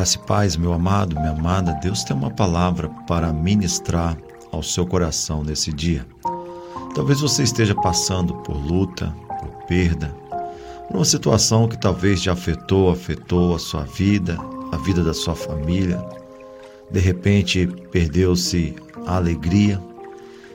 Graça e paz, meu amado, minha amada, Deus tem uma palavra para ministrar ao seu coração nesse dia. Talvez você esteja passando por luta, por perda, por uma situação que talvez te afetou, afetou a sua vida, a vida da sua família. De repente perdeu-se a alegria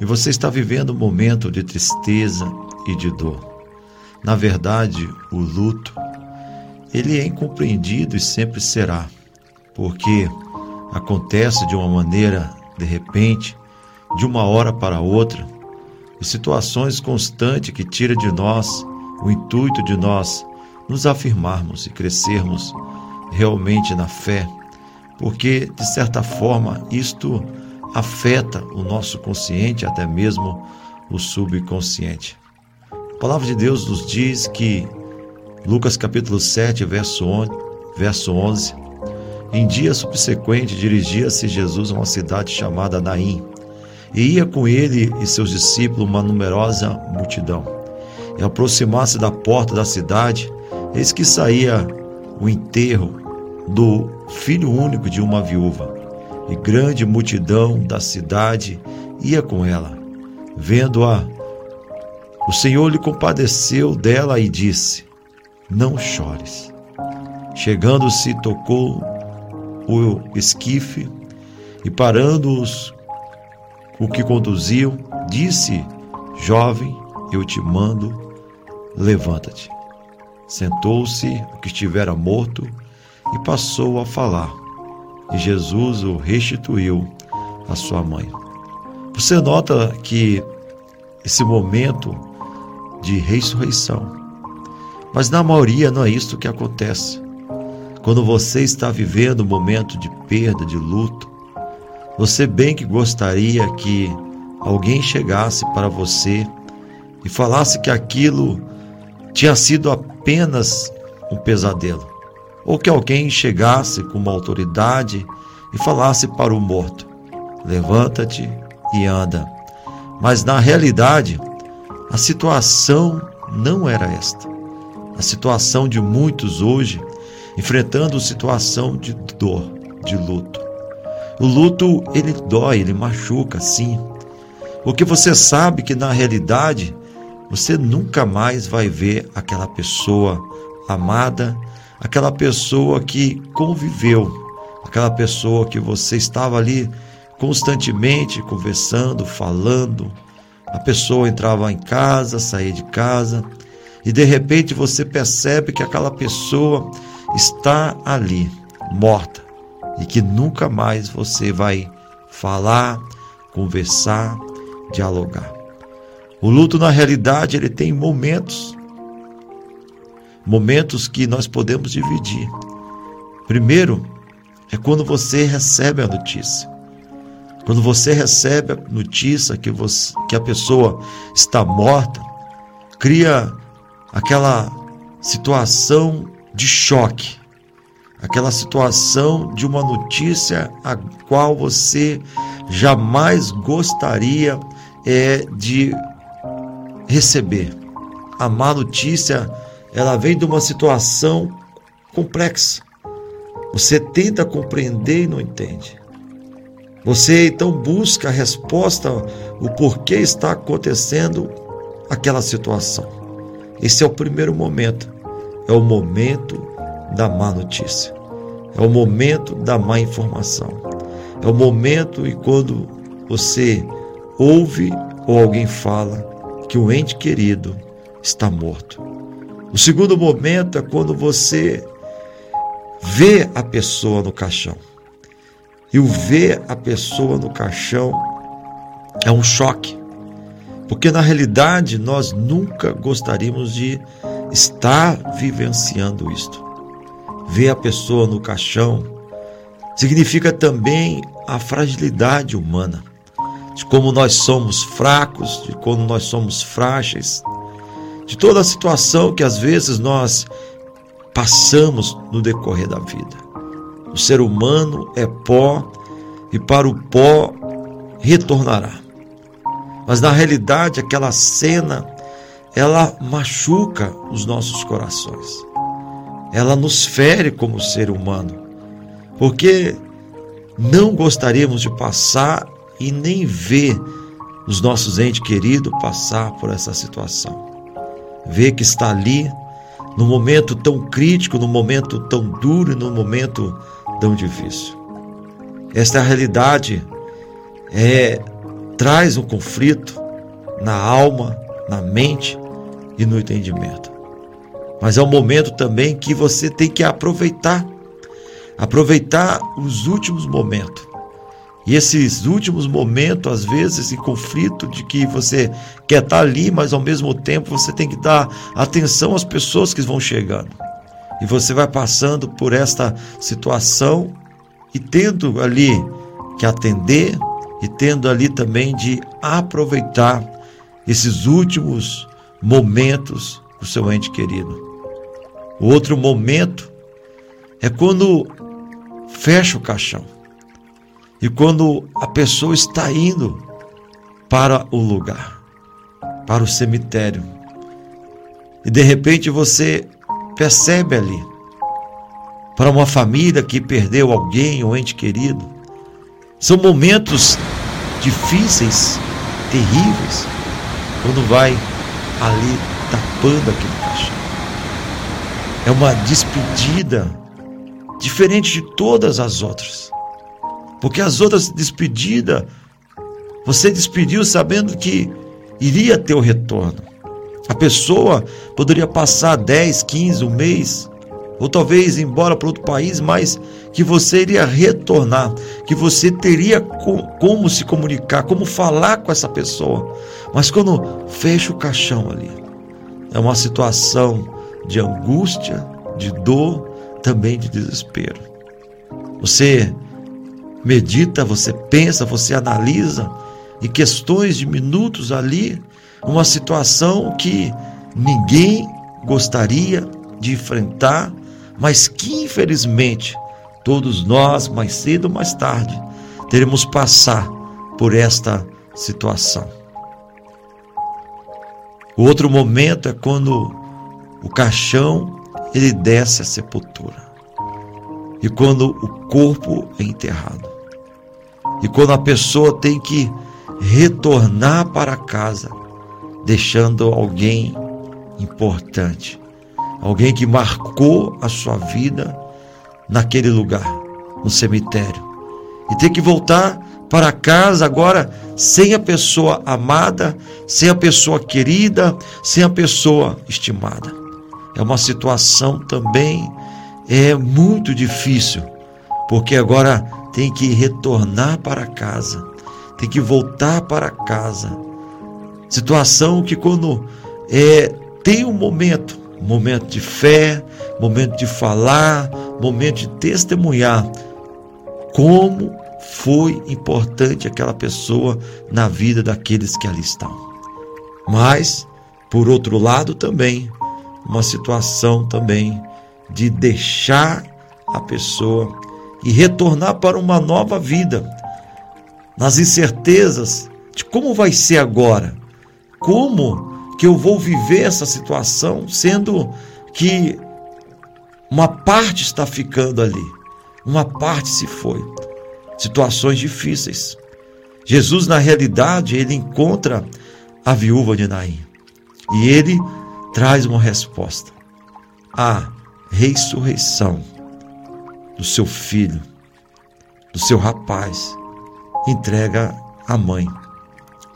e você está vivendo um momento de tristeza e de dor. Na verdade, o luto, ele é incompreendido e sempre será porque acontece de uma maneira de repente, de uma hora para outra, e situações constantes que tira de nós o intuito de nós nos afirmarmos e crescermos realmente na fé, porque de certa forma isto afeta o nosso consciente, até mesmo o subconsciente. A palavra de Deus nos diz que Lucas capítulo 7, verso 11, verso 11 em dia subsequente, dirigia-se Jesus a uma cidade chamada Naim, e ia com ele e seus discípulos uma numerosa multidão. E aproximar-se da porta da cidade, eis que saía o enterro do filho único de uma viúva, e grande multidão da cidade ia com ela. Vendo-a, o Senhor lhe compadeceu dela e disse: Não chores. Chegando-se, tocou o esquife e parando-os o que conduziam, disse: Jovem, eu te mando, levanta-te. Sentou-se o que estivera morto e passou a falar. E Jesus o restituiu à sua mãe. Você nota que esse momento de ressurreição, mas na maioria não é isso que acontece. Quando você está vivendo um momento de perda, de luto, você bem que gostaria que alguém chegasse para você e falasse que aquilo tinha sido apenas um pesadelo, ou que alguém chegasse com uma autoridade e falasse para o morto: levanta-te e anda. Mas na realidade, a situação não era esta. A situação de muitos hoje enfrentando situação de dor, de luto. O luto, ele dói, ele machuca, sim. Porque você sabe que na realidade você nunca mais vai ver aquela pessoa amada, aquela pessoa que conviveu, aquela pessoa que você estava ali constantemente conversando, falando. A pessoa entrava em casa, saía de casa, e de repente você percebe que aquela pessoa está ali, morta, e que nunca mais você vai falar, conversar, dialogar. O luto, na realidade, ele tem momentos, momentos que nós podemos dividir. Primeiro, é quando você recebe a notícia. Quando você recebe a notícia que, você, que a pessoa está morta, cria aquela situação de choque, aquela situação de uma notícia a qual você jamais gostaria é, de receber. A má notícia, ela vem de uma situação complexa. Você tenta compreender e não entende. Você então busca a resposta, o porquê está acontecendo aquela situação. Esse é o primeiro momento é o momento da má notícia, é o momento da má informação, é o momento e quando você ouve ou alguém fala que o ente querido está morto. O segundo momento é quando você vê a pessoa no caixão. E o ver a pessoa no caixão é um choque. Porque na realidade nós nunca gostaríamos de está vivenciando isto. Ver a pessoa no caixão significa também a fragilidade humana, de como nós somos fracos, de como nós somos frágeis, de toda a situação que às vezes nós passamos no decorrer da vida. O ser humano é pó e para o pó retornará. Mas na realidade, aquela cena ela machuca os nossos corações. Ela nos fere como ser humano. porque não gostaríamos de passar e nem ver os nossos entes queridos passar por essa situação. Ver que está ali no momento tão crítico, no momento tão duro e no momento tão difícil. Esta realidade é traz um conflito na alma, na mente e no entendimento. Mas é um momento também que você tem que aproveitar aproveitar os últimos momentos. E esses últimos momentos, às vezes, esse conflito de que você quer estar ali, mas ao mesmo tempo você tem que dar atenção às pessoas que vão chegando. E você vai passando por esta situação e tendo ali que atender e tendo ali também de aproveitar esses últimos momentos do seu ente querido. O outro momento é quando fecha o caixão. E quando a pessoa está indo para o lugar, para o cemitério, e de repente você percebe ali, para uma família que perdeu alguém, um ente querido, são momentos difíceis, terríveis, quando vai ali tapando aquele caixão. É uma despedida diferente de todas as outras. Porque as outras despedidas, você despediu sabendo que iria ter o retorno. A pessoa poderia passar 10, 15, um mês, ou talvez embora para outro país, mas que você iria retornar, que você teria como se comunicar, como falar com essa pessoa. Mas quando fecha o caixão ali, é uma situação de angústia, de dor, também de desespero. Você medita, você pensa, você analisa em questões de minutos ali, uma situação que ninguém gostaria de enfrentar, mas que infelizmente todos nós, mais cedo ou mais tarde, teremos passar por esta situação. O outro momento é quando o caixão ele desce à sepultura. E quando o corpo é enterrado. E quando a pessoa tem que retornar para casa, deixando alguém importante, alguém que marcou a sua vida naquele lugar, no cemitério. E tem que voltar para casa agora sem a pessoa amada, sem a pessoa querida, sem a pessoa estimada é uma situação também é muito difícil, porque agora tem que retornar para casa, tem que voltar para casa. Situação que quando é, tem um momento, momento de fé, momento de falar, momento de testemunhar como foi importante aquela pessoa na vida daqueles que ali estão. Mas, por outro lado, também uma situação também de deixar a pessoa e retornar para uma nova vida, nas incertezas de como vai ser agora, como que eu vou viver essa situação, sendo que uma parte está ficando ali, uma parte se foi. Situações difíceis. Jesus, na realidade, ele encontra a viúva de Naim e ele traz uma resposta. A ressurreição do seu filho, do seu rapaz, entrega à mãe.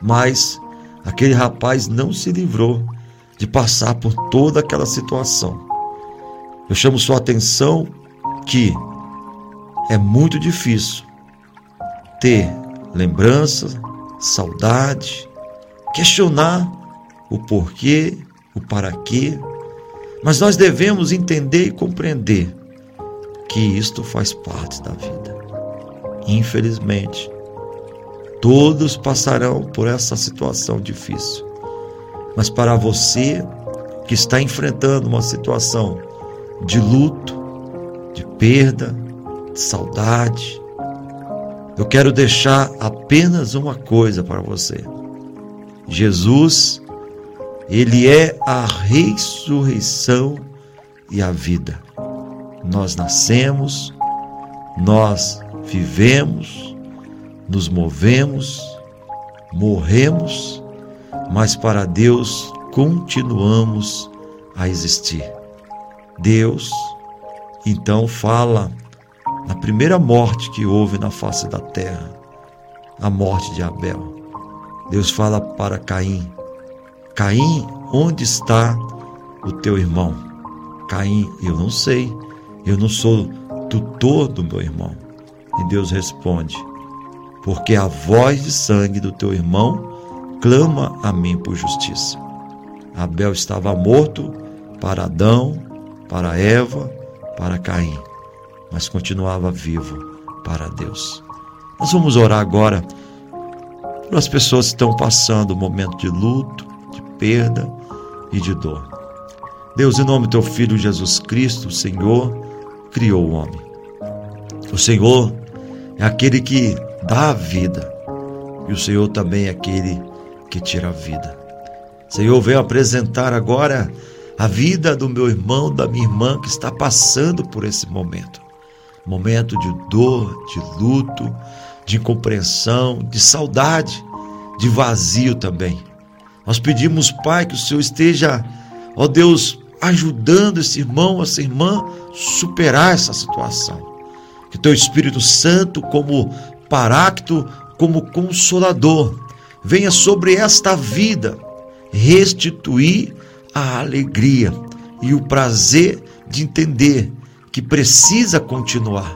Mas aquele rapaz não se livrou de passar por toda aquela situação. Eu chamo sua atenção que é muito difícil ter lembrança, saudade, questionar o porquê o para quê, mas nós devemos entender e compreender que isto faz parte da vida. Infelizmente, todos passarão por essa situação difícil. Mas para você que está enfrentando uma situação de luto, de perda, de saudade, eu quero deixar apenas uma coisa para você. Jesus ele é a ressurreição e a vida. Nós nascemos, Nós vivemos, nos movemos, morremos, mas para Deus continuamos a existir. Deus então fala na primeira morte que houve na face da terra, a morte de Abel. Deus fala para Caim: Caim, onde está o teu irmão? Caim, eu não sei, eu não sou tutor do meu irmão. E Deus responde: Porque a voz de sangue do teu irmão clama a mim por justiça. Abel estava morto para Adão, para Eva, para Caim, mas continuava vivo para Deus. Nós vamos orar agora para as pessoas que estão passando um momento de luto, de perda e de dor. Deus, em nome do teu Filho Jesus Cristo, o Senhor criou o homem. O Senhor é aquele que dá a vida e o Senhor também é aquele que tira a vida. Senhor, venho apresentar agora a vida do meu irmão, da minha irmã que está passando por esse momento. Momento de dor, de luto, de incompreensão, de saudade, de vazio também. Nós pedimos, Pai, que o Senhor esteja, ó Deus, ajudando esse irmão, essa irmã, superar essa situação. Que teu Espírito Santo, como parácto, como consolador, venha sobre esta vida restituir a alegria e o prazer de entender que precisa continuar,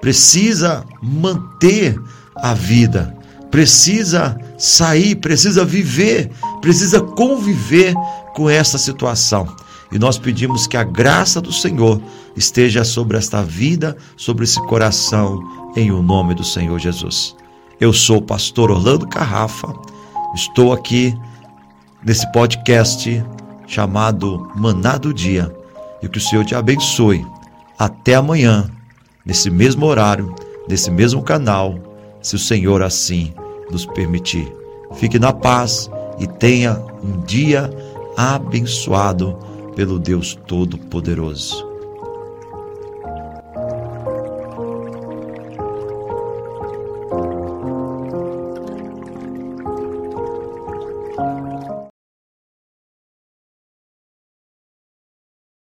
precisa manter a vida, precisa sair, precisa viver, precisa conviver com essa situação. E nós pedimos que a graça do Senhor esteja sobre esta vida, sobre esse coração, em o nome do Senhor Jesus. Eu sou o pastor Orlando Carrafa, estou aqui nesse podcast chamado Maná do Dia e que o Senhor te abençoe. Até amanhã, nesse mesmo horário, nesse mesmo canal, se o Senhor assim nos permitir. Fique na paz e tenha um dia abençoado pelo Deus Todo-Poderoso.